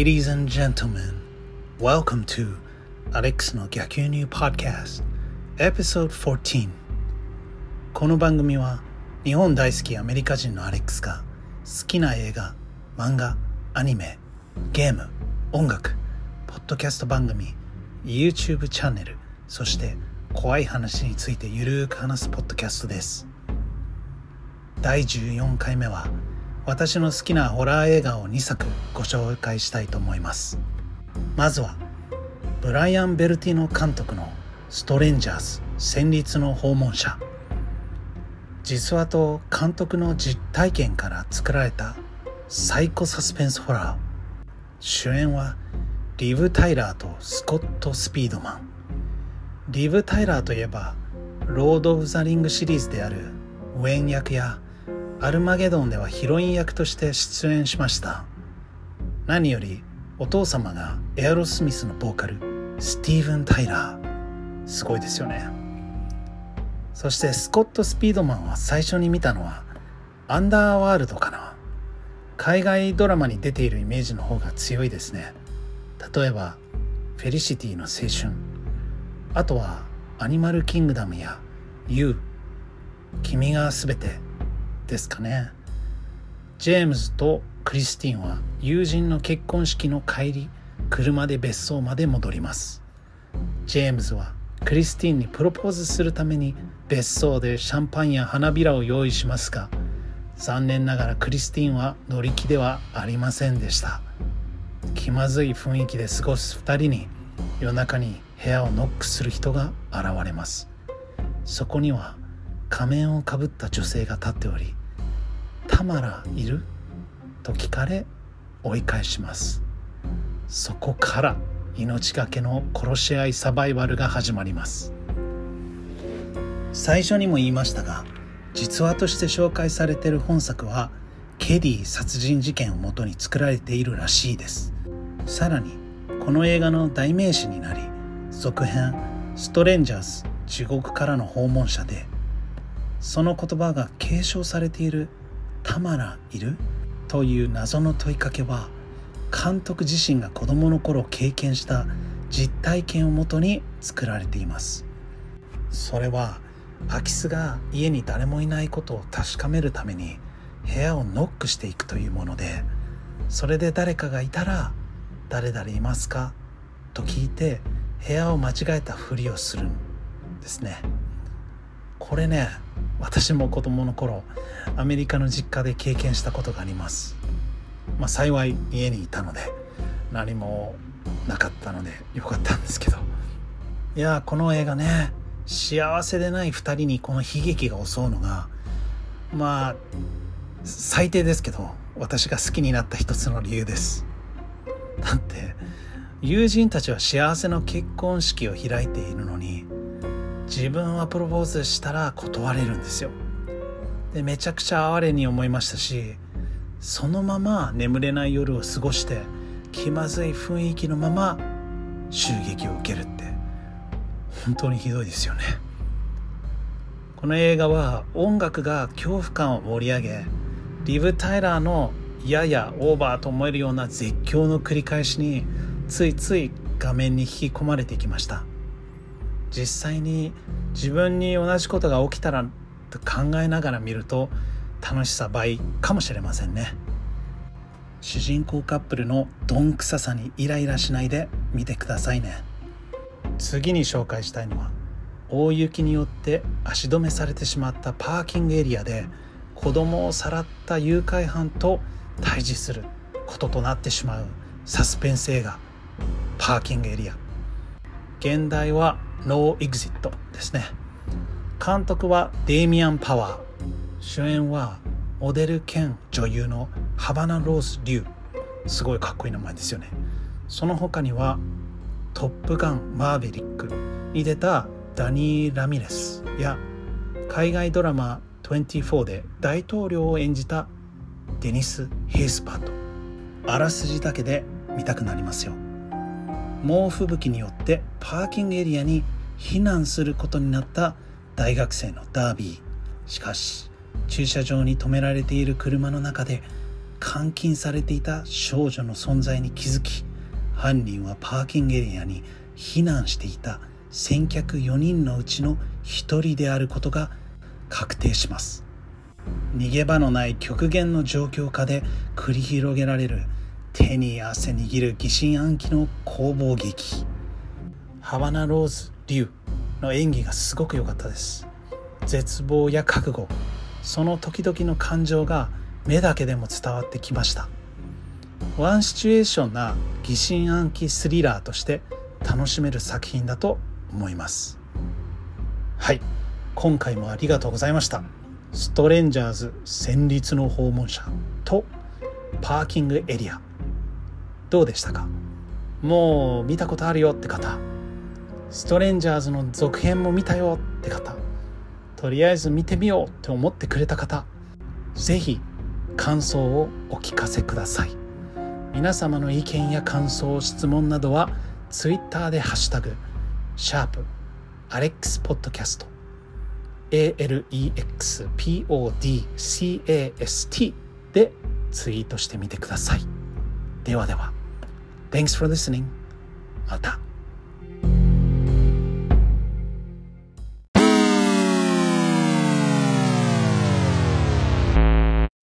Ladies and gentlemen, welcome to Alex の逆輸入 Podcast Episode 14この番組は日本大好きアメリカ人のアレックスが好きな映画、漫画、アニメ、ゲーム、音楽、ポッドキャスト番組、YouTube チャンネル、そして怖い話についてゆるーく話すポッドキャストです。第14回目は私の好きなホラー映画を2作ご紹介したいと思います。まずはブライアン・ベルティノ監督の「ストレンジャーズ戦慄の訪問者」実話と監督の実体験から作られたサイコサスペンスホラー。主演はリブ・タイラーとスコット・スピードマン。リブ・タイラーといえばロード・オブ・ザ・リングシリーズであるウェン役やアルマゲドンではヒロイン役として出演しました。何よりお父様がエアロスミスのボーカルスティーブン・タイラー。すごいですよね。そしてスコット・スピードマンは最初に見たのはアンダーワールドかな。海外ドラマに出ているイメージの方が強いですね。例えばフェリシティの青春。あとはアニマルキングダムや You 君がすべてですかね。ジェームズとクリスティンは友人の結婚式の帰り車で別荘まで戻ります。ジェームズはクリスティンにプロポーズするために別荘でシャンパンや花びらを用意しますが残念ながらクリスティンは乗り気ではありませんでした。気まずい雰囲気で過ごす2人に夜中に部屋をノックする人が現れます。そこには仮面をかぶった女性が立っており「タマラいる?」と聞かれ追い返します。そこから命がけの殺し合いサバイバルが始まります。最初にも言いましたが実話として紹介されている本作はケディ殺人事件をもとに作られているらしいです。さらにこの映画の代名詞になり続編「ストレンジャーズ地獄からの訪問者」でその言葉が継承されている「タマラいる?」という謎の問いかけは監督自身が子供の頃経験した実体験をもとに作られていますそれは空き巣が家に誰もいないことを確かめるために部屋をノックしていくというものでそれで誰かがいたら「誰々いますか?」と聞いて部屋を間違えたふりをするんですねこれね私も子供の頃アメリカの実家で経験したことがあります。まあ幸い家にいたので何もなかったのでよかったんですけど。いやこの映画ね幸せでない2人にこの悲劇が襲うのがまあ最低ですけど私が好きになった一つの理由です。だって友人たちは幸せの結婚式を開いているのに自分はプロポーズしたら断れるんですよ。でめちゃくちゃ哀れに思いましたしそのまま眠れない夜を過ごして気まずい雰囲気のまま襲撃を受けるって本当にひどいですよね。この映画は音楽が恐怖感を盛り上げリブ・タイラーのややオーバーと思えるような絶叫の繰り返しについつい画面に引き込まれてきました。実際に自分に同じことが起きたらと考えながら見ると楽しさ倍かもしれませんね。主人公カップルのどんくささにイライラしないで見てくださいね。次に紹介したいのは大雪によって足止めされてしまったパーキングエリアで子供をさらった誘拐犯と対峙することとなってしまうサスペンス映画パーキングエリア。現代はノーエグジットですね。監督はデイミアン・パワー。主演はモデル兼女優のハバナ・ローズ・リュウ。すごいかっこいい名前ですよね。その他には「トップガンマーヴェリック」に出たダニー・ラミレス。や海外ドラマ24で大統領を演じたデニス・ヘイスパート。あらすじだけで見たくなりますよ。猛吹雪によってパーキングエリアに避難することになった大学生のダービー。しかし駐車場に止められている車の中で監禁されていた少女の存在に気づき犯人はパーキングエリアに避難していた先客4人のうちの1人であることが確定します。逃げ場のない極限の状況下で繰り広げられる手に汗握る疑心暗鬼の攻防劇。ハワナ・ローズ・リュウの演技がすごく良かったです。絶望や覚悟。その時々の感情が目だけでも伝わってきました。ワンシチュエーションな疑心暗鬼スリラーとして楽しめる作品だと思います。はい。今回もありがとうございました。ストレンジャーズ戦慄の訪問者とパーキングエリア。どうでしたか？もう見たことあるよって方。ストレンジャーズの続編も見たよって方。とりあえず見てみようって思ってくれた方。是非感想をお聞かせください。皆様の意見や感想質問などは Twitter でハッシュタグシャープアレックスポッドキャスト。ALEXPODCAST でツイートしてみてください。ではでは。Thanks for listening. また